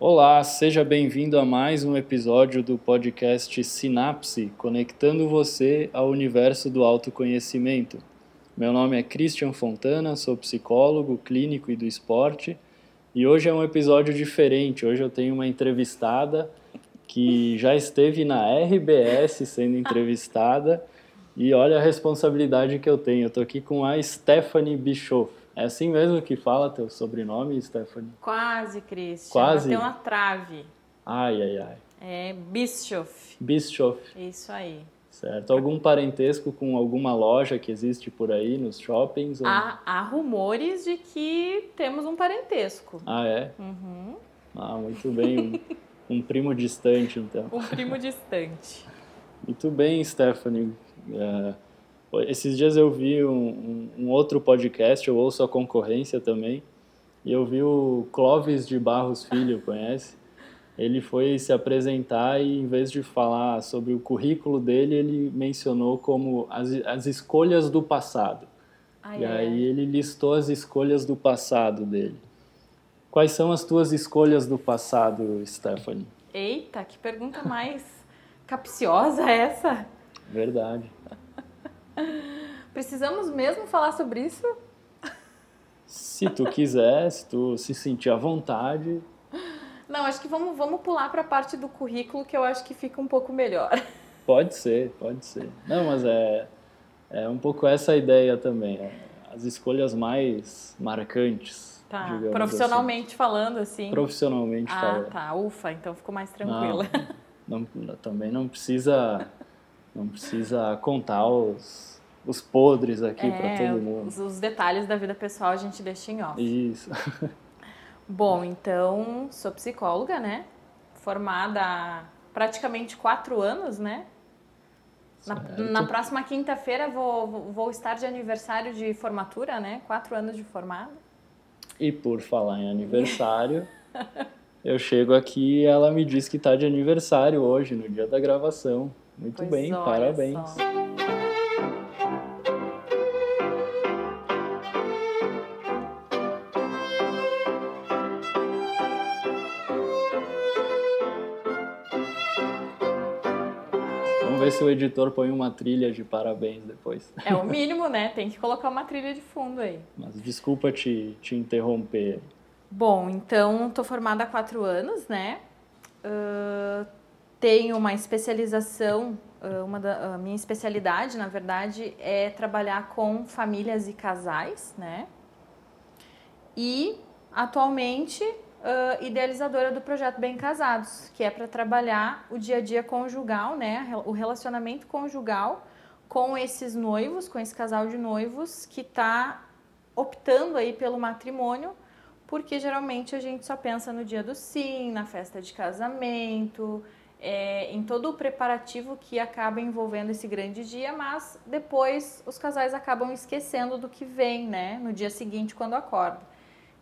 Olá, seja bem-vindo a mais um episódio do podcast Sinapse, conectando você ao universo do autoconhecimento. Meu nome é Christian Fontana, sou psicólogo, clínico e do esporte, e hoje é um episódio diferente. Hoje eu tenho uma entrevistada que já esteve na RBS sendo entrevistada, e olha a responsabilidade que eu tenho. Eu estou aqui com a Stephanie Bischoff. É assim mesmo que fala teu sobrenome, Stephanie? Quase, Christian. Quase? Tem uma trave. Ai, ai, ai. É Bischoff. Bischoff, Isso aí. certo. Algum parentesco com alguma loja que existe por aí nos shoppings? ou- Há, há rumores de que temos um parentesco. Ah, é? Uhum. Ah, muito bem. Um, um primo distante, então. Um primo distante. Muito bem, Stephanie. É, esses dias eu vi um, um- outro podcast, eu ouço a concorrência também, e eu vi o Clóvis de Barros Filho, conhece? Ele foi se apresentar e, em vez de falar sobre o currículo dele, ele mencionou como as, as escolhas do passado. Ai, E ai, aí ele listou as escolhas do passado dele. Quais são as tuas escolhas do passado, Stephanie? Eita, que pergunta mais capciosa essa. Verdade. Precisamos mesmo falar sobre isso? Se tu quiser, se tu se sentir à vontade, Não, acho que vamos, vamos pular para a parte do currículo que eu acho que fica um pouco melhor. pode ser, pode ser. Não, mas é, é um pouco essa a ideia também. é As escolhas mais marcantes, Tá. digamos Profissionalmente falando, assim. assim. Profissionalmente Ah, falando. tá. Ufa, então ficou mais tranquila. Não, não- também não precisa, não precisa contar os, os podres aqui para É, todo mundo. Os, os detalhes da vida pessoal a gente deixa em off. Isso. Bom, então, sou psicóloga, né? Formada há praticamente quatro anos, né? Na, na próxima quinta-feira vou, vou- estar de aniversário de formatura, né? Quatro anos de formada. E por falar em aniversário, eu chego aqui e ela me diz que está de aniversário hoje, no dia da gravação. Muito Pois bem, parabéns. só. Vamos ver se o editor põe uma trilha de parabéns depois. É o mínimo, né? Tem que colocar uma trilha de fundo aí. Mas desculpa te, te interromper. Bom, então tô formada há quatro anos, né? Ahn, tenho uma especialização, ah, uma da, a minha especialidade, na verdade, é trabalhar com famílias e casais, né? E atualmente ah, idealizadora do projeto Bem Casados, que é para trabalhar o dia a dia conjugal, né? O relacionamento conjugal com esses noivos, com esse casal de noivos que está optando aí pelo matrimônio porque geralmente a gente só pensa no dia do sim, na festa de casamento, é, em todo o preparativo que acaba envolvendo esse grande dia, mas depois os casais acabam esquecendo do que vem, né, no dia seguinte quando acorda.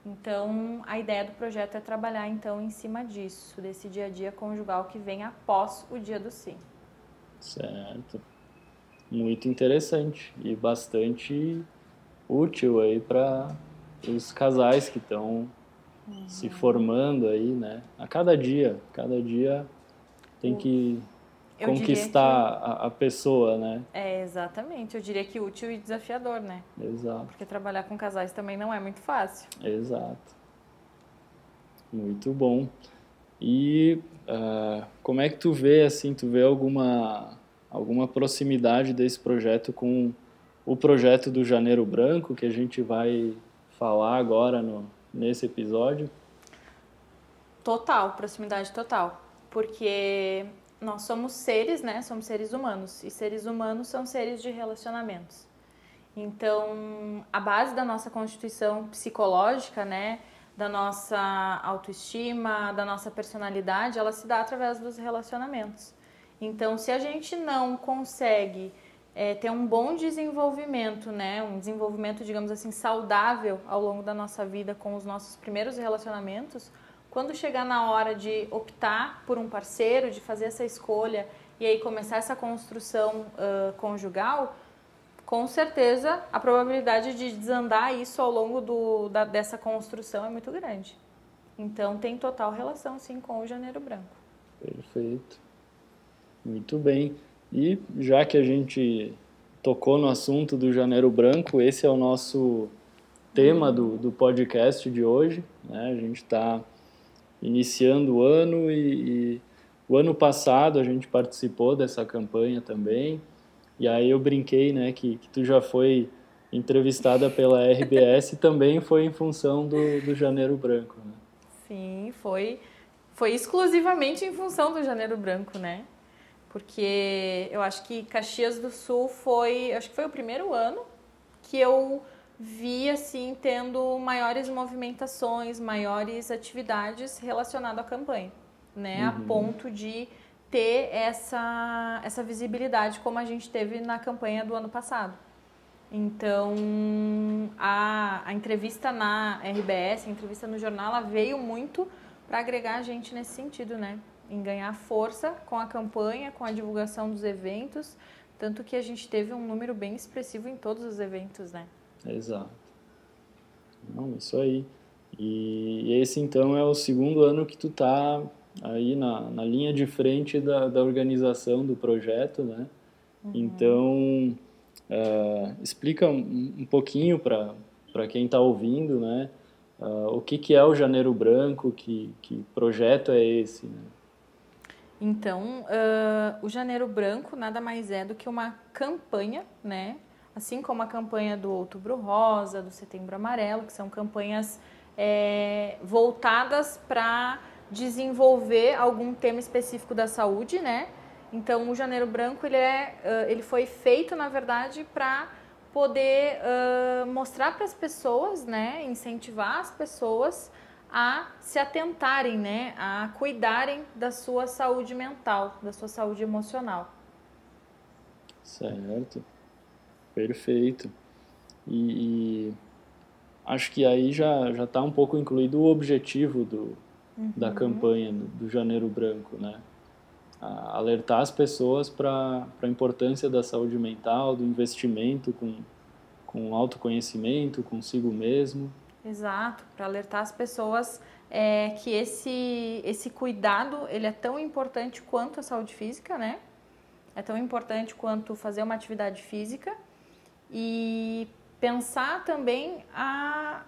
Então, a ideia do projeto é trabalhar então em cima disso, desse dia a dia conjugal que vem após o dia do sim. Certo. Muito interessante e bastante útil aí para os casais que estão se formando aí, né? A cada dia, cada dia tem que Eu conquistar a, a pessoa, né? É, exatamente. Eu diria que útil e desafiador, né? Exato, Porque trabalhar com casais também não é muito fácil. exato. Muito bom. E ah, como é que tu vê, assim, tu vê alguma, alguma proximidade desse projeto com o projeto do Janeiro Branco, que a gente vai falar agora no, nesse episódio? Total, proximidade total. Porque nós somos seres, né? Somos seres humanos. E seres humanos são seres de relacionamentos. Então, a base da nossa constituição psicológica, né? Da nossa autoestima, da nossa personalidade, ela se dá através dos relacionamentos. Então, se a gente não consegue é, ter um bom desenvolvimento, né? Um desenvolvimento, digamos assim, saudável ao longo da nossa vida com os nossos primeiros relacionamentos, quando chegar na hora de optar por um parceiro, de fazer essa escolha e aí começar essa construção ah, conjugal, com certeza a probabilidade de desandar isso ao longo do, da- dessa construção é muito grande. Então tem total relação sim com o Janeiro Branco. Perfeito. Muito bem. E já que a gente tocou no assunto do Janeiro Branco, esse é o nosso tema do, do podcast de hoje. Né? A gente está iniciando o ano e, e o ano passado a gente participou dessa campanha também. E aí eu brinquei, né, que, que tu já foi entrevistada pela RBS e também foi em função do, do Janeiro Branco, né? Sim, foi, foi exclusivamente em função do Janeiro Branco, né? Porque eu acho que Caxias do Sul foi, acho que foi o primeiro ano que eu vi assim tendo maiores movimentações, maiores atividades relacionadas à campanha, né? Uhum. A ponto de ter essa, essa visibilidade como a gente teve na campanha do ano passado. Então, a, a entrevista na RBS, a entrevista no jornal, ela veio muito para agregar a gente nesse sentido, né? Em ganhar força com a campanha, com a divulgação dos eventos, tanto que a gente teve um número bem expressivo em todos os eventos, né? Exato. Não, isso aí. E esse então é o segundo ano que tu tá aí na, na linha de frente da, da organização do projeto, né? Uhum. Então, Uh, explica um, um pouquinho para quem está ouvindo, né? Uh, o que, que é o Janeiro Branco, que, que projeto é esse? Né? Então, uh, o Janeiro Branco nada mais é do que uma campanha, né? Assim como a campanha do Outubro Rosa, do Setembro Amarelo, que são campanhas é, voltadas para desenvolver algum tema específico da saúde, né? Então, o Janeiro Branco ele, é, ele foi feito, na verdade, para poder uh, mostrar para as pessoas, né, incentivar as pessoas a se atentarem, né, a cuidarem da sua saúde mental, da sua saúde emocional. Certo, perfeito. E, e acho que aí já já está um pouco incluído o objetivo do, uhum. da campanha do, Janeiro Branco, né? alertar as pessoas para a importância da saúde mental, do investimento com, com autoconhecimento, consigo mesmo. Exato, para alertar as pessoas é, que esse, esse cuidado ele é tão importante quanto a saúde física, né? É tão importante quanto fazer uma atividade física e pensar também a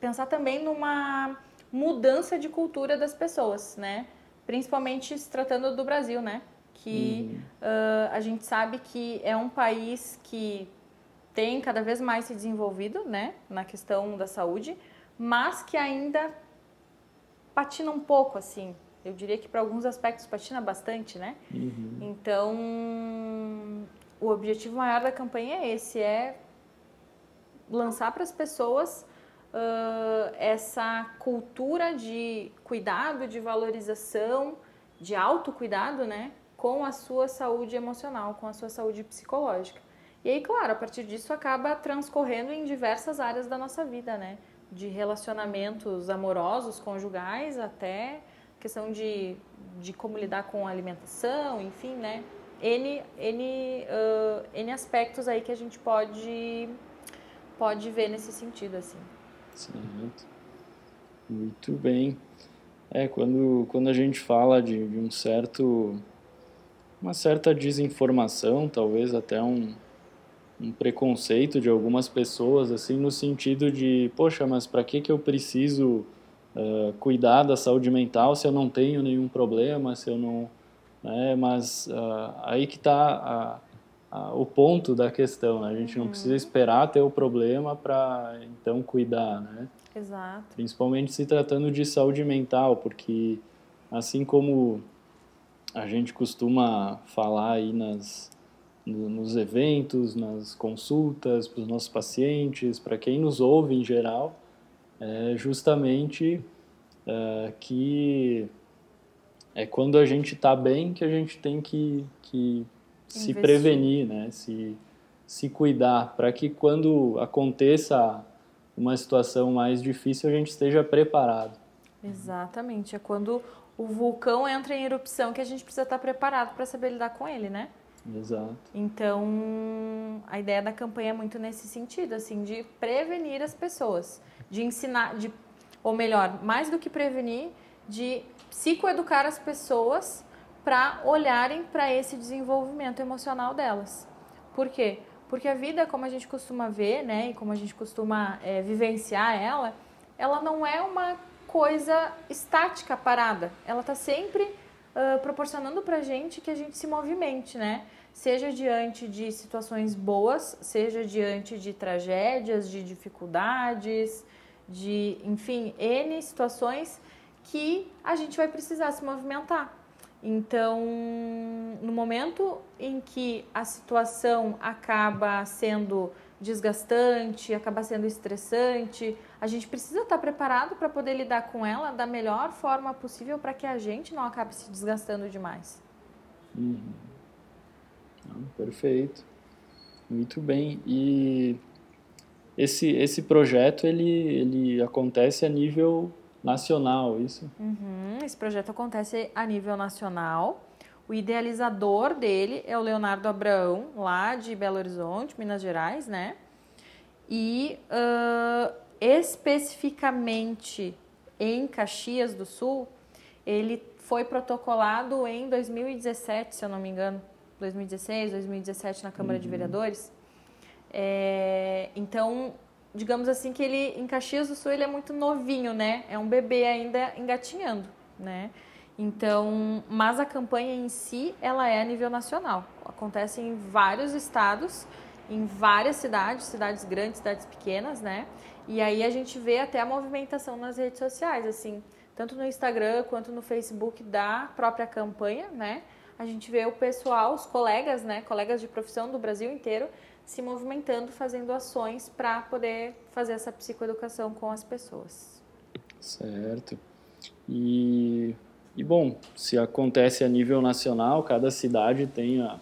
pensar também numa mudança de cultura das pessoas, né? principalmente se tratando do Brasil, né? Que uh, a gente sabe que é um país que tem cada vez mais se desenvolvido, né? Na questão da saúde, mas que ainda patina um pouco, assim. Eu diria que para alguns aspectos patina bastante, né? Uhum. Então, o objetivo maior da campanha é esse, é lançar para as pessoas uh, essa cultura de cuidado, de valorização, de autocuidado, né? Com a sua saúde emocional, com a sua saúde psicológica. E aí, claro, a partir disso acaba transcorrendo em diversas áreas da nossa vida, né? De relacionamentos amorosos, conjugais, até questão de, de como lidar com a alimentação, enfim, né? N, N, uh, N aspectos aí que a gente pode, pode ver nesse sentido, assim. Certo. Muito bem. É, quando, quando a gente fala de, de um certo. uma certa desinformação, talvez até um, um preconceito de algumas pessoas, assim, no sentido de, poxa, mas para que, que eu preciso uh, cuidar da saúde mental se eu não tenho nenhum problema, se eu não. Né, mas uh, aí que está o ponto da questão, né? A gente não precisa uhum. esperar ter o problema para então cuidar, né? Exato. Principalmente se tratando de saúde mental, porque assim como a gente costuma falar aí nas nos eventos, nas consultas para os nossos pacientes, para quem nos ouve em geral, é justamente é, que é quando a gente está bem que a gente tem que, que se prevenir, né? Se, se cuidar, para que quando aconteça uma situação mais difícil a gente esteja preparado. Exatamente, é quando o vulcão entra em erupção que a gente precisa estar preparado para saber lidar com ele, né? Exato. Então, a ideia da campanha é muito nesse sentido, assim, de prevenir as pessoas, de ensinar, de ou melhor, mais do que prevenir, de psicoeducar as pessoas para olharem para esse desenvolvimento emocional delas. Por quê? Porque a vida, como a gente costuma ver, né, e como a gente costuma é, vivenciar ela, ela não é uma coisa estática, parada. Ela está sempre uh, proporcionando para gente que a gente se movimente, né? Seja diante de situações boas, seja diante de tragédias, de dificuldades, de, enfim, N situações que a gente vai precisar se movimentar. Então, no momento em que a situação acaba sendo desgastante, acaba sendo estressante, a gente precisa estar preparado para poder lidar com ela da melhor forma possível para que a gente não acabe se desgastando demais. Uhum. perfeito. Muito bem. E esse, esse projeto ele, ele acontece a nível nacional, isso? Uhum, esse projeto acontece a nível nacional. O idealizador dele é o Leonardo Abraão, lá de Belo Horizonte, Minas Gerais, né? E uh, especificamente em Caxias do Sul, ele foi protocolado em 2017, se eu não me engano, 2016, 2017 na Câmara uhum. de Vereadores. É, então, digamos assim que ele em Caxias do Sul ele é muito novinho, né? É um bebê ainda engatinhando, né? Então, mas a campanha em si, ela é a nível nacional. Acontece em vários estados, em várias cidades, cidades grandes, cidades pequenas, né? E aí a gente vê até a movimentação nas redes sociais, assim, tanto no Instagram quanto no Facebook da própria campanha, né? A gente vê o pessoal, os colegas, né, colegas de profissão do Brasil inteiro, se movimentando, fazendo ações para poder fazer essa psicoeducação com as pessoas. Certo. E, e bom, se acontece a nível nacional, cada cidade tem a,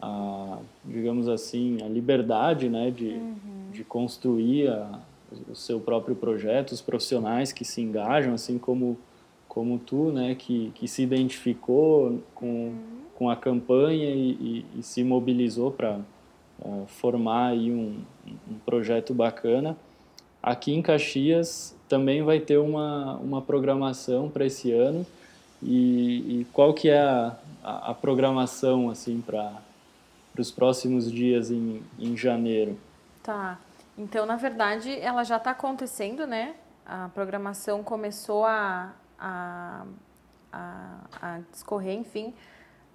a digamos assim, a liberdade né, de, uhum. de construir a, o seu próprio projeto, os profissionais que se engajam, assim como, como tu, né, que, que se identificou com, uhum. com a campanha e, e, e se mobilizou para uh, formar aí um, um projeto bacana. Aqui em Caxias também vai ter uma, uma programação para esse ano e, e, qual que é a, a, a programação assim para os próximos dias em, em janeiro? Tá, então na verdade ela já está acontecendo, né? A programação começou a, a, a, a discorrer, enfim,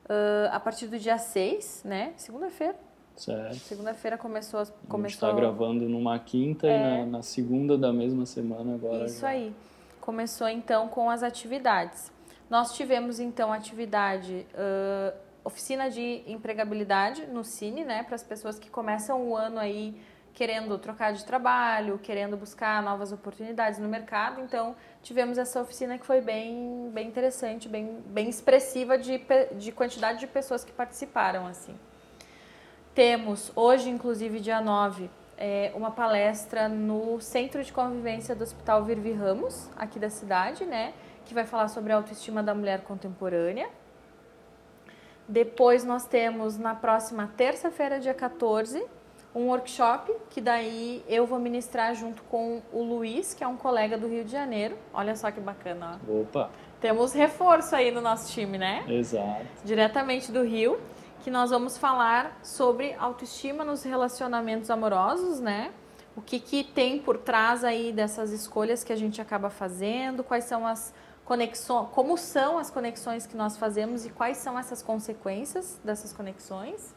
uh, a partir do dia 6, né? Segunda-feira. Segunda-feira começou, começou. A gente está gravando numa quinta é... e na, na, segunda da mesma semana agora. Isso já. aí. Começou então com as atividades. Nós tivemos então atividade, uh, oficina de empregabilidade no Cine, né, para as pessoas que começam o ano aí querendo trocar de trabalho, querendo buscar novas oportunidades no mercado. Então, tivemos essa oficina que foi bem, bem interessante, bem, bem expressiva de, de quantidade de pessoas que participaram, assim. Temos hoje, inclusive, dia 9, é, uma palestra no Centro de Convivência do Hospital Virvi Ramos, aqui da cidade, né? Que vai falar sobre a autoestima da mulher contemporânea. Depois nós temos na próxima terça-feira, dia 14, um workshop que daí eu vou ministrar junto com o Luiz, que é um colega do Rio de Janeiro. Olha só que bacana. Ó. Opa! Temos reforço aí no nosso time, né? Exato. Diretamente do Rio que nós vamos falar sobre autoestima nos relacionamentos amorosos, né? O que, que tem por trás aí dessas escolhas que a gente acaba fazendo, quais são as conexões, como são as conexões que nós fazemos e quais são essas consequências dessas conexões.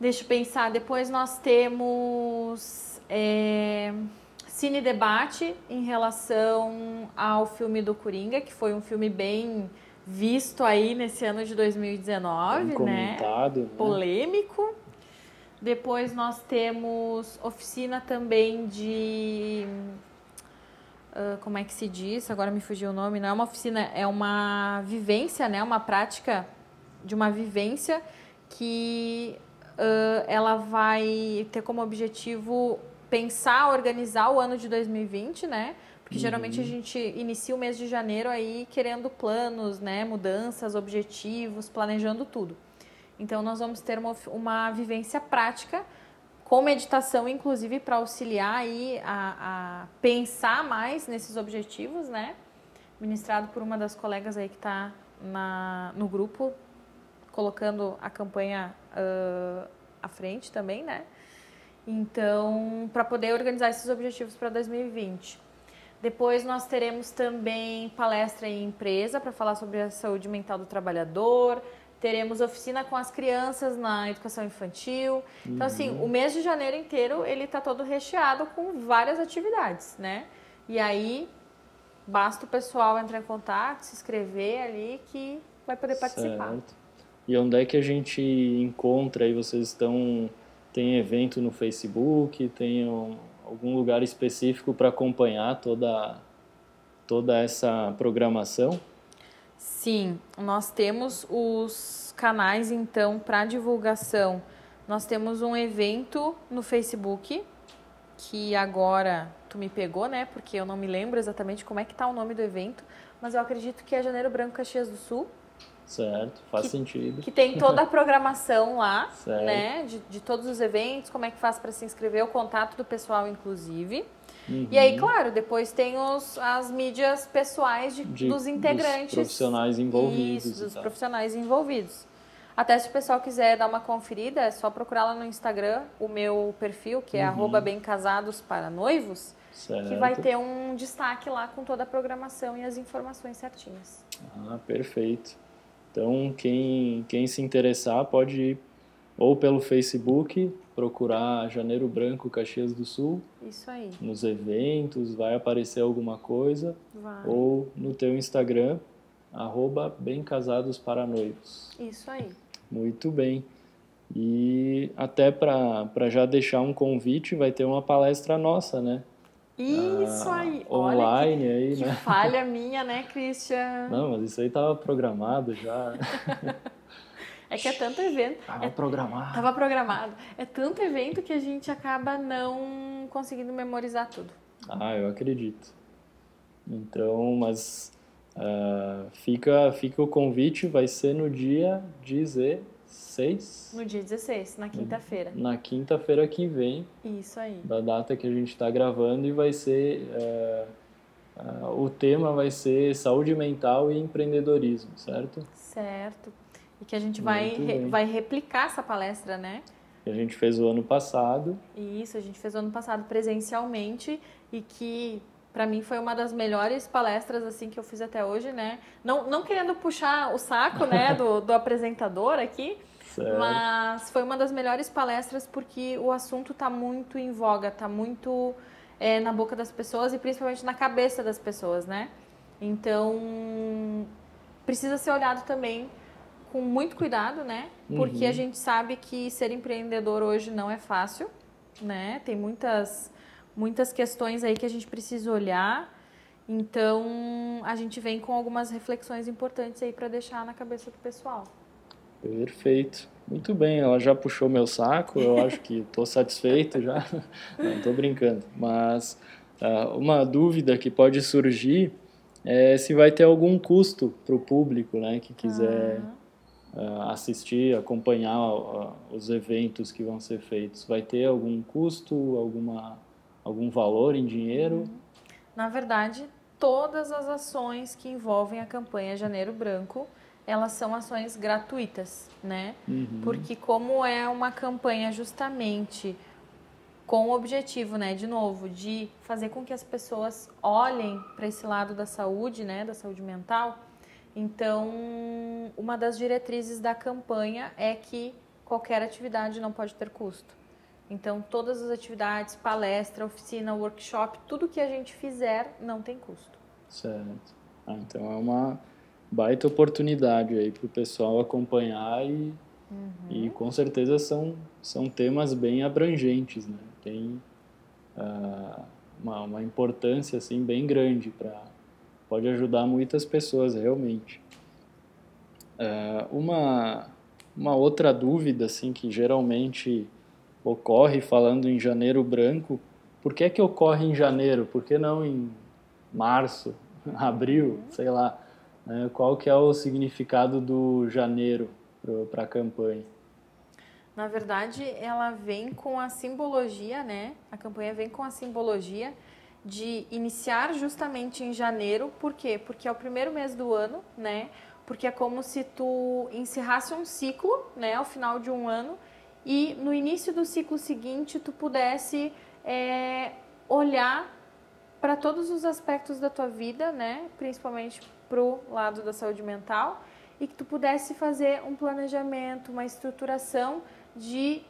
Deixa eu pensar, depois nós temos é, cine debate em relação ao filme do Coringa, que foi um filme bem visto aí nesse ano de 2019, Bem comentado, né? né? Polêmico. Depois nós temos oficina também de. Uh, como é que se diz? Agora me fugiu o nome. Não é uma oficina, é uma vivência, né? Uma prática de uma vivência que uh, ela vai ter como objetivo pensar, organizar o ano de 2020, né? Porque uhum. geralmente a gente inicia o mês de janeiro aí querendo planos, né, mudanças, objetivos, planejando tudo. Então nós vamos ter uma, uma vivência prática com meditação, inclusive, para auxiliar aí a, a, pensar mais nesses objetivos, né? Ministrado por uma das colegas aí que está no grupo, colocando a campanha uh, à frente também, né? Então, para poder organizar esses objetivos para 2020. Depois nós teremos também palestra em empresa para falar sobre a saúde mental do trabalhador. Teremos oficina com as crianças na educação infantil. Então, assim, uhum. o mês de janeiro inteiro ele está todo recheado com várias atividades, né? E aí, basta o pessoal entrar em contato, se inscrever ali que vai poder participar. Certo. E onde é que a gente encontra aí? Vocês estão. Tem evento no Facebook, tem um, algum lugar específico para acompanhar toda, toda essa programação? Sim, nós temos os canais então para divulgação. Nós temos um evento no Facebook que agora tu me pegou, né? Porque eu não me lembro exatamente como é que tá o nome do evento, mas eu acredito que é Janeiro Branco Caxias do Sul. Certo, faz que, sentido. Que tem toda a programação lá, certo. né? De, de todos os eventos, como é que faz para se inscrever, o contato do pessoal, inclusive. Uhum. E aí, claro, depois tem os, as mídias pessoais de, de dos integrantes. Dos profissionais envolvidos. Isso, dos profissionais envolvidos. Até se o pessoal quiser dar uma conferida, é só procurar lá no Instagram o meu perfil, que é uhum. para noivos, certo. que vai ter um destaque lá com toda a programação e as informações certinhas. Ah, perfeito. Então, quem, quem se interessar pode ir ou pelo Facebook, procurar Janeiro Branco Caxias do Sul. Isso aí. Nos eventos, vai aparecer alguma coisa. Vai. Ou no teu Instagram, arroba Bem Casados para Noivos. Isso aí. Muito bem. E até para já deixar um convite, vai ter uma palestra nossa, né? Isso ah, aí. Online que, aí, que né? falha minha, né, Christian? Não, mas isso aí tava programado já. é que é tanto evento. Tava é, programado. Tava programado. É tanto evento que a gente acaba não conseguindo memorizar tudo. Ah, eu acredito. Então, mas uh, fica, fica o convite, vai ser no dia 16 16. No dia 16, na quinta-feira. Na quinta-feira que vem. Isso aí. Da data que a gente está gravando e vai ser. É, é, o tema vai ser saúde mental e empreendedorismo, certo? Certo. E que a gente vai, re, vai replicar essa palestra, né? Que a gente fez o ano passado. Isso, a gente fez o ano passado presencialmente e que para mim foi uma das melhores palestras assim que eu fiz até hoje, né? Não, não querendo puxar o saco, né, do, do apresentador aqui, certo. mas foi uma das melhores palestras porque o assunto está muito em voga, está muito é, na boca das pessoas e principalmente na cabeça das pessoas, né? Então precisa ser olhado também com muito cuidado, né? Porque uhum. a gente sabe que ser empreendedor hoje não é fácil, né? Tem muitas muitas questões aí que a gente precisa olhar. Então, a gente vem com algumas reflexões importantes aí para deixar na cabeça do pessoal. Perfeito. Muito bem, ela já puxou meu saco, eu acho que estou satisfeito já. Não, estou brincando. Mas uh, uma dúvida que pode surgir é se vai ter algum custo para o público né, que quiser uh, assistir, acompanhar uh, os eventos que vão ser feitos. Vai ter algum custo, alguma algum valor em dinheiro? Na verdade, todas as ações que envolvem a campanha Janeiro Branco, elas são ações gratuitas, né? Uhum. Porque como é uma campanha justamente com o objetivo, né, de novo, de fazer com que as pessoas olhem para esse lado da saúde, né, da saúde mental. Então, uma das diretrizes da campanha é que qualquer atividade não pode ter custo. Então, todas as atividades, palestra, oficina, workshop, tudo que a gente fizer não tem custo. Certo. Ah, então, é uma baita oportunidade aí para o pessoal acompanhar e, uhum. e com certeza são, são temas bem abrangentes, né? Tem uh, uma, uma importância assim bem grande para pode ajudar muitas pessoas realmente. Uh, uma uma outra dúvida assim que geralmente ocorre falando em janeiro branco, por que, que ocorre em janeiro? Por que não em março, abril, sei lá? Né? Qual que é o significado do janeiro para a campanha? Na verdade, ela vem com a simbologia, né? A campanha vem com a simbologia de iniciar justamente em janeiro. Por quê? Porque é o primeiro mês do ano, né? Porque é como se tu encerrasse um ciclo, né? Ao final de um ano e no início do ciclo seguinte tu pudesse é, olhar para todos os aspectos da tua vida, né? Principalmente pro lado da saúde mental e que tu pudesse fazer um planejamento, uma estruturação de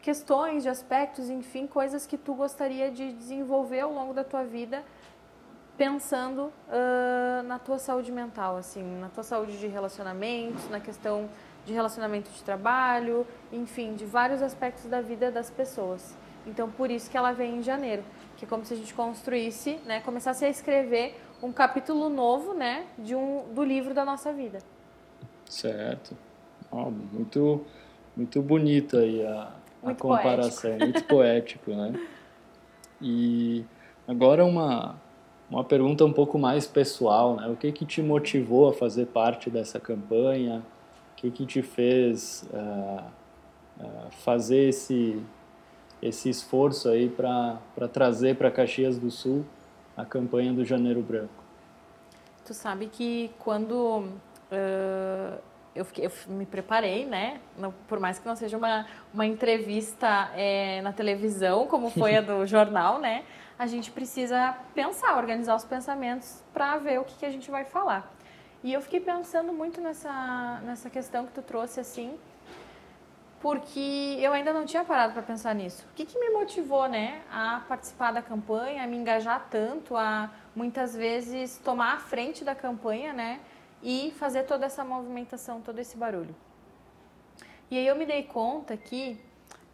questões, de aspectos, enfim, coisas que tu gostaria de desenvolver ao longo da tua vida, pensando uh, na tua saúde mental, assim, na tua saúde de relacionamentos, na questão de relacionamento de trabalho, enfim, de vários aspectos da vida das pessoas. Então, por isso que ela vem em janeiro, que é como se a gente construísse, né, começasse a escrever um capítulo novo, né, de um do livro da nossa vida. Certo. Oh, muito muito bonita aí a, a comparação, poético. muito poético, né? E agora uma uma pergunta um pouco mais pessoal, né? O que que te motivou a fazer parte dessa campanha? O que que te fez uh, uh, fazer esse esse esforço aí para trazer para Caxias do Sul a campanha do Janeiro Branco? Tu sabe que quando uh, eu, fiquei, eu, me preparei, né? por mais que não seja uma, uma entrevista é, na televisão, como foi a do jornal, né? A gente precisa pensar, organizar os pensamentos para ver o que, que a gente vai falar. E eu fiquei pensando muito nessa, nessa questão que tu trouxe, assim, porque eu ainda não tinha parado para pensar nisso. O que, que me motivou, né, a participar da campanha, a me engajar tanto, a muitas vezes tomar a frente da campanha, né, e fazer toda essa movimentação, todo esse barulho. E aí eu me dei conta que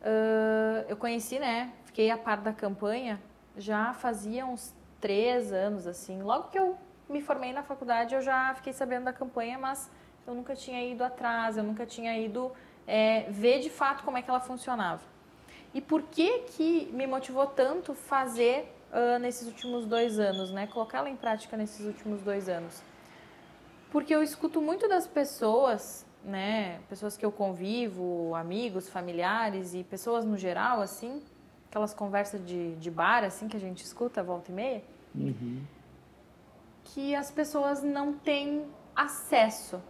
uh, eu conheci, né, fiquei a par da campanha já fazia uns três anos, assim. Logo que eu me formei na faculdade, eu já fiquei sabendo da campanha, mas eu nunca tinha ido atrás, eu nunca tinha ido é, ver de fato como é que ela funcionava. E por que que me motivou tanto fazer uh, nesses últimos dois anos, né? Colocá-la em prática nesses últimos dois anos? Porque eu escuto muito das pessoas, né? Pessoas que eu convivo, amigos, familiares e pessoas no geral, assim, aquelas conversas de, de bar, assim, que a gente escuta volta e meia, uhum. que as pessoas não têm acesso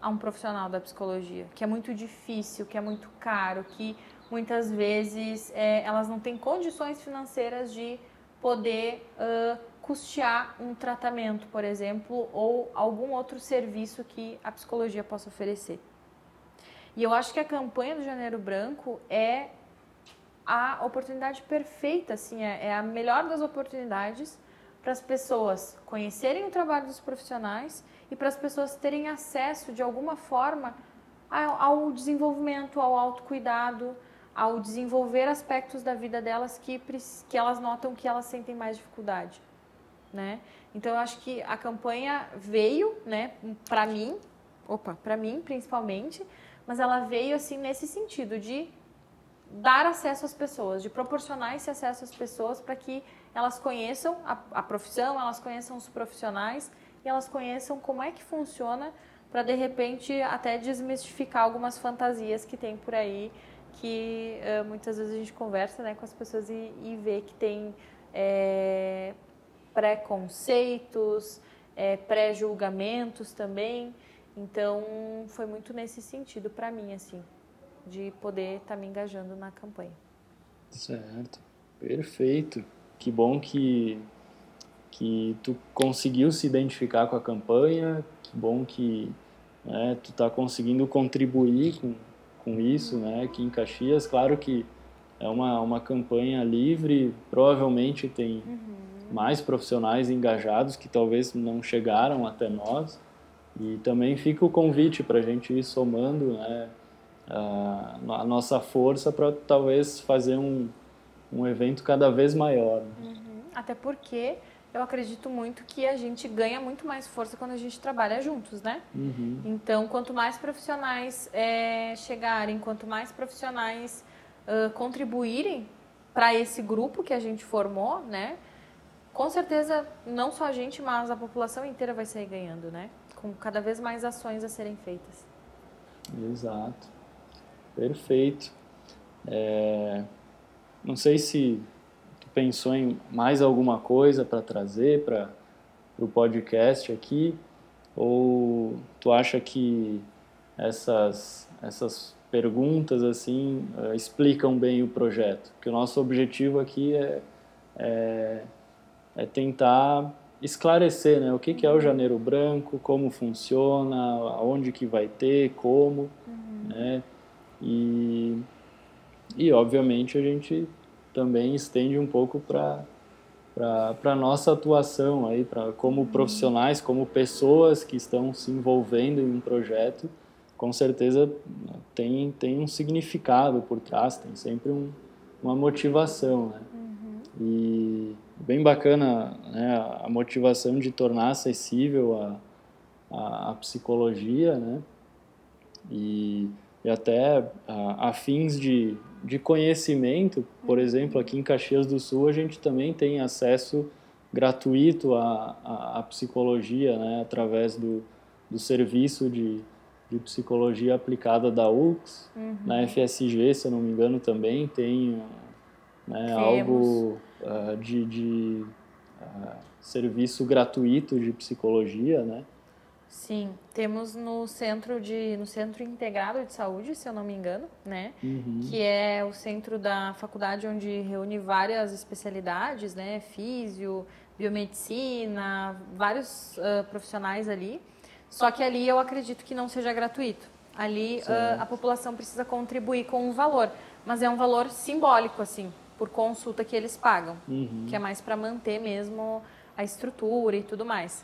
a um profissional da psicologia, que é muito difícil, que é muito caro, que muitas vezes é, elas não têm condições financeiras de poder uh, custear um tratamento, por exemplo, ou algum outro serviço que a psicologia possa oferecer. E eu acho que a campanha do Janeiro Branco é a oportunidade perfeita, assim, é, é a melhor das oportunidades para as pessoas conhecerem o trabalho dos profissionais e para as pessoas terem acesso de alguma forma ao desenvolvimento, ao autocuidado, ao desenvolver aspectos da vida delas que, que elas notam que elas sentem mais dificuldade, né? Então eu acho que a campanha veio, né, para mim, opa, para mim principalmente, mas ela veio assim nesse sentido de dar acesso às pessoas, de proporcionar esse acesso às pessoas para que elas conheçam a, a profissão, elas conheçam os profissionais e elas conheçam como é que funciona para de repente até desmistificar algumas fantasias que tem por aí que uh, muitas vezes a gente conversa né, com as pessoas e, e vê que tem é, preconceitos, é, pré-julgamentos também. Então foi muito nesse sentido para mim assim, de poder estar tá me engajando na campanha. Certo, perfeito. Que bom que que tu conseguiu se identificar com a campanha, que bom que né, tu está conseguindo contribuir com, com isso, né, aqui em Caxias. Claro que é uma, uma campanha livre, provavelmente tem uhum. mais profissionais engajados que talvez não chegaram até nós. E também fica o convite para a gente ir somando né, a, a nossa força para talvez fazer um, um evento cada vez maior. Né? Uhum. Até porque eu acredito muito que a gente ganha muito mais força quando a gente trabalha juntos, né? Uhum. Então, quanto mais profissionais é, chegarem, quanto mais profissionais uh, contribuírem para esse grupo que a gente formou, né? Com certeza, não só a gente, mas a população inteira vai sair ganhando, né? Com cada vez mais ações a serem feitas. Exato. Perfeito. É, não sei se tu pensou em mais alguma coisa para trazer para o podcast aqui, ou tu acha que essas, essas perguntas assim uh, explicam bem o projeto? Que o nosso objetivo aqui é, é, é tentar esclarecer né, o que, que é o Janeiro Branco, como funciona, aonde que vai ter, como, uhum. né? E, e obviamente a gente também estende um pouco para para a nossa atuação aí, para como uhum. profissionais, como pessoas que estão se envolvendo em um projeto, com certeza tem, tem um significado por trás, tem sempre um, uma motivação, né? Uhum. E bem bacana né, a motivação de tornar acessível a, a, a psicologia, né? E, e até a, a, fins de, de conhecimento, por exemplo, aqui em Caxias do Sul a gente também tem acesso gratuito à, à, à psicologia, né? Através do, do serviço de, de psicologia aplicada da UX. Uhum. Na FSG, se eu não me engano, também tem né, algo uh, de, de uh, serviço gratuito de psicologia, né? Sim, temos no centro de no centro integrado de saúde, se eu não me engano, né? Uhum. Que é o centro da faculdade onde reúne várias especialidades, né? Físio, biomedicina, vários uh, profissionais ali. Só que ali eu acredito que não seja gratuito. Ali uh, a população precisa contribuir com um valor, mas é um valor simbólico assim por consulta que eles pagam, uhum. que é mais para manter mesmo a estrutura e tudo mais.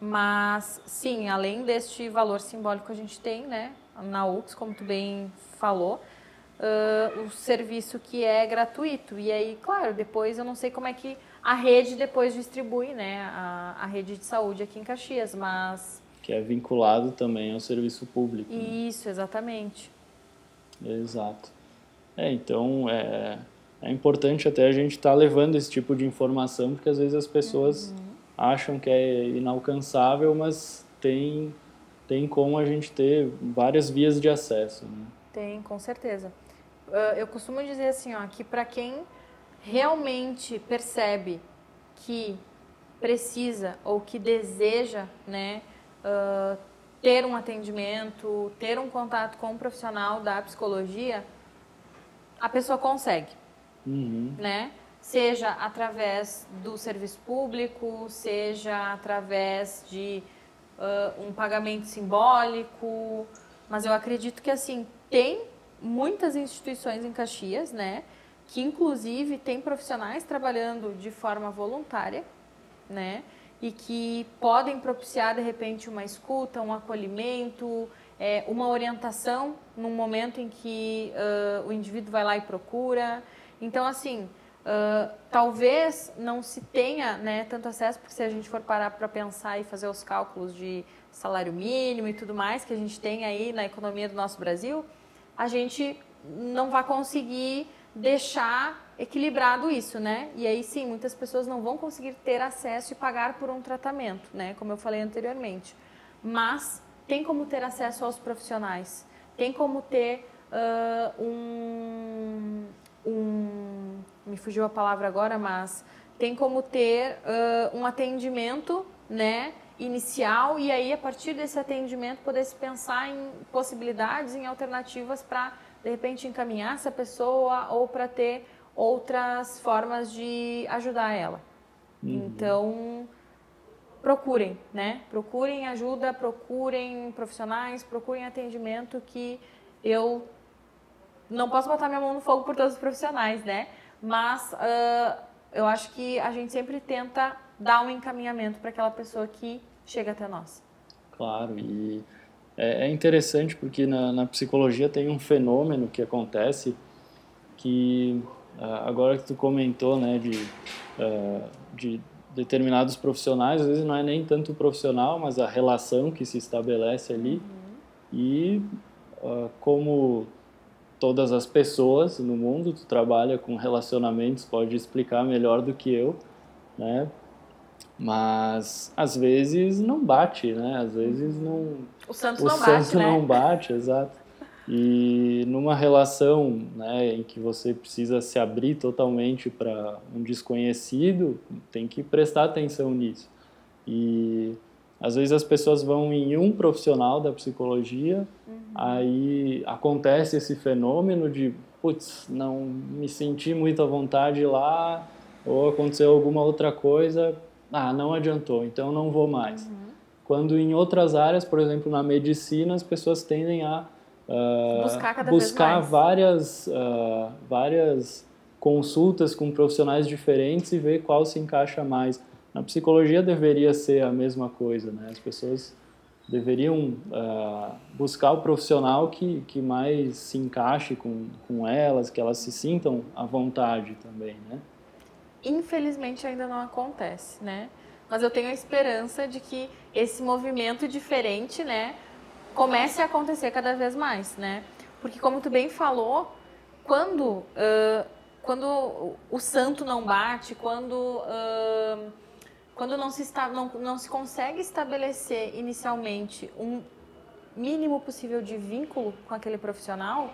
Mas, sim, além deste valor simbólico que a gente tem, né, na UX, como tu bem falou, uh, o serviço que é gratuito. E aí, claro, depois eu não sei como é que a rede depois distribui, né, a, a rede de saúde aqui em Caxias, mas... Que é vinculado também ao serviço público. Né? Isso, né? exatamente. Exato. É, então, é, é importante até a gente estar tá levando esse tipo de informação, porque às vezes as pessoas uhum. Acham que é inalcançável, mas tem, tem como a gente ter várias vias de acesso. Né? Tem, com certeza. Ah, eu costumo dizer assim, ó, que para quem realmente percebe que precisa ou que deseja, né, uh, ter um atendimento, ter um contato com um profissional da psicologia, a pessoa consegue uhum. né? Seja através do serviço público, seja através de uh, um pagamento simbólico, mas eu acredito que assim tem muitas instituições em Caxias, né? Que inclusive tem profissionais trabalhando de forma voluntária, né? E que podem propiciar de repente uma escuta, um acolhimento, é, uma orientação num momento em que uh, o indivíduo vai lá e procura. Então, assim, uh, talvez não se tenha né, tanto acesso, porque se a gente for parar para pensar e fazer os cálculos de salário mínimo e tudo mais que a gente tem aí na economia do nosso Brasil, a gente não vai conseguir deixar equilibrado isso, né? E aí sim, muitas pessoas não vão conseguir ter acesso e pagar por um tratamento, né? Como eu falei anteriormente. Mas tem como ter acesso aos profissionais, tem como ter uh, um, um, me fugiu a palavra agora, mas tem como ter uh, um atendimento, né, inicial e aí a partir desse atendimento poder se pensar em possibilidades, em alternativas para de repente encaminhar essa pessoa ou para ter outras formas de ajudar ela. Uhum. Então procurem, né? Procurem ajuda, procurem profissionais, procurem atendimento que eu não posso botar minha mão no fogo por todos os profissionais, né? Mas uh, eu acho que a gente sempre tenta dar um encaminhamento para aquela pessoa que chega até nós. Claro, e é, é interessante porque na, na psicologia tem um fenômeno que acontece que uh, agora que tu comentou, né, de, uh, de determinados profissionais, às vezes não é nem tanto o profissional, mas a relação que se estabelece ali. Uhum. E como todas as pessoas no mundo, tu trabalha com relacionamentos, pode explicar melhor do que eu, né? Mas às vezes não bate, né? Às vezes não o santo o não santo bate, não né? bate, exato. E numa relação né, em que você precisa se abrir totalmente para um desconhecido, tem que prestar atenção nisso. E às vezes as pessoas vão em um profissional da psicologia, uhum. Aí acontece esse fenômeno de, putz, não me senti muito à vontade lá, ou aconteceu alguma outra coisa, ah, não adiantou, então não vou mais. Uhum. Quando em outras áreas, por exemplo, na medicina, as pessoas tendem a uh, buscar, buscar várias, uh, várias consultas com profissionais diferentes e ver qual se encaixa mais. Na psicologia deveria ser a mesma coisa, né? As pessoas deveriam uh, buscar o profissional que, que mais se encaixe com, com elas, que elas se sintam à vontade também, né? Infelizmente ainda não acontece, né? Mas eu tenho a esperança de que esse movimento diferente, né, comece a acontecer cada vez mais, né? Porque como tu bem falou, quando uh, quando o santo não bate, quando uh, quando não se está não, não se consegue estabelecer inicialmente um mínimo possível de vínculo com aquele profissional,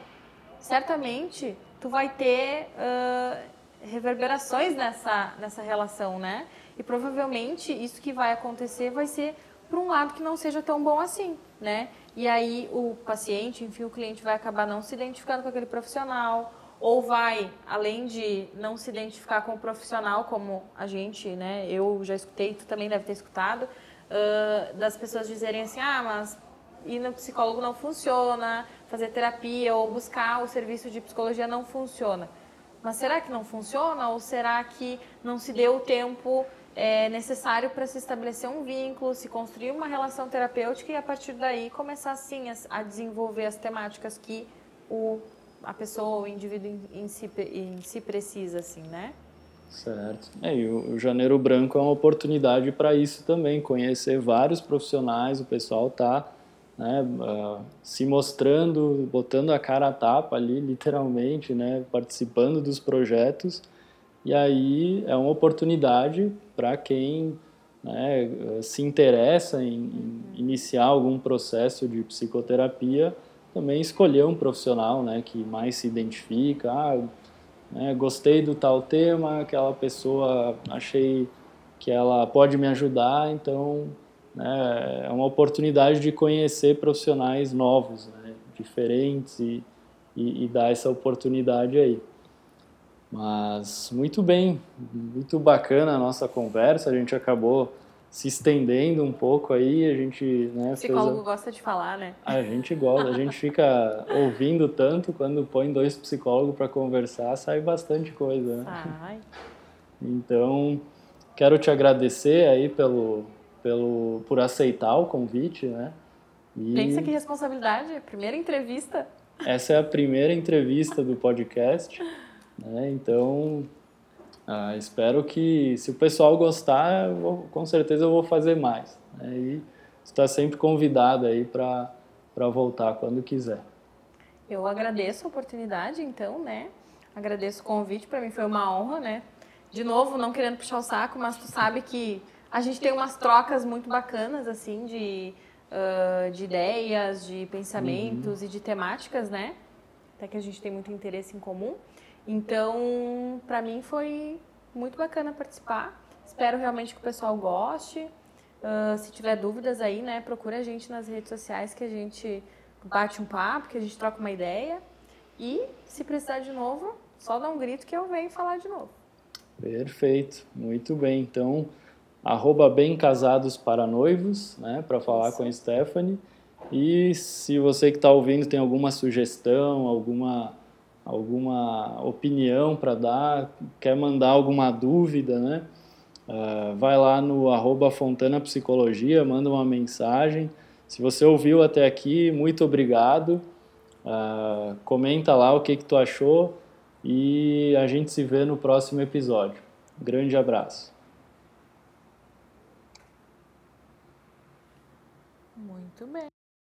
certamente tu vai ter uh, reverberações nessa nessa relação, né? E provavelmente isso que vai acontecer vai ser por um lado que não seja tão bom assim, né? E aí o paciente, enfim, o cliente vai acabar não se identificando com aquele profissional, ou vai, além de não se identificar com o profissional, como a gente, né? Eu já escutei, tu também deve ter escutado, uh, das pessoas dizerem assim, ah, mas ir no psicólogo não funciona, fazer terapia ou buscar o serviço de psicologia não funciona. Mas será que não funciona ou será que não se deu o tempo é necessário para se estabelecer um vínculo, se construir uma relação terapêutica e a partir daí começar sim a, a desenvolver as temáticas que o, a pessoa, o indivíduo em, em, si, em si precisa, assim, né? Certo. É, e o, o Janeiro Branco é uma oportunidade para isso também, conhecer vários profissionais, o pessoal está né, uh, se mostrando, botando a cara a tapa ali, literalmente, né, participando dos projetos e aí é uma oportunidade para quem né, se interessa em, em, iniciar algum processo de psicoterapia também escolher um profissional né, que mais se identifica. Ah, né, gostei do tal tema, aquela pessoa achei que ela pode me ajudar, então né, é uma oportunidade de conhecer profissionais novos, né, diferentes e, e, e dar essa oportunidade aí. Mas muito bem, muito bacana a nossa conversa. A gente acabou se estendendo um pouco aí, a gente, né, o psicólogo a... gosta de falar, né? A gente gosta, a gente fica ouvindo tanto quando põe dois psicólogos para conversar, sai bastante coisa, né? Sai. Então, quero te agradecer aí pelo pelo por aceitar o convite, né? E... Pensa que responsabilidade, primeira entrevista. Essa é a primeira entrevista do podcast. Né? Então, ah, espero que, se o pessoal gostar, vou, com certeza eu vou fazer mais. Né? E está sempre convidado aí para voltar quando quiser. Eu agradeço a oportunidade, então, né? Agradeço o convite, para mim foi uma honra, né? De novo, não querendo puxar o saco, mas tu sabe que a gente tem umas trocas muito bacanas, assim, de, uh, de ideias, de pensamentos uhum. e de temáticas, né? Até que a gente tem muito interesse em comum. Então, para mim foi muito bacana participar. Espero realmente que o pessoal goste. Uh, se tiver dúvidas aí, né, procura a gente nas redes sociais que a gente bate um papo, que a gente troca uma ideia. E se precisar de novo, só dá um grito que eu venho falar de novo. Perfeito, muito bem. Então, arroba bem casados para noivos, né, para falar Isso. com a Stephanie. E se você que está ouvindo tem alguma sugestão, alguma alguma opinião para dar, quer mandar alguma dúvida, né? Uh, vai lá no arroba Fontana Psicologia, manda uma mensagem. Se você ouviu até aqui, muito obrigado. Uh, comenta lá o que, que tu achou e a gente se vê no próximo episódio. grande abraço.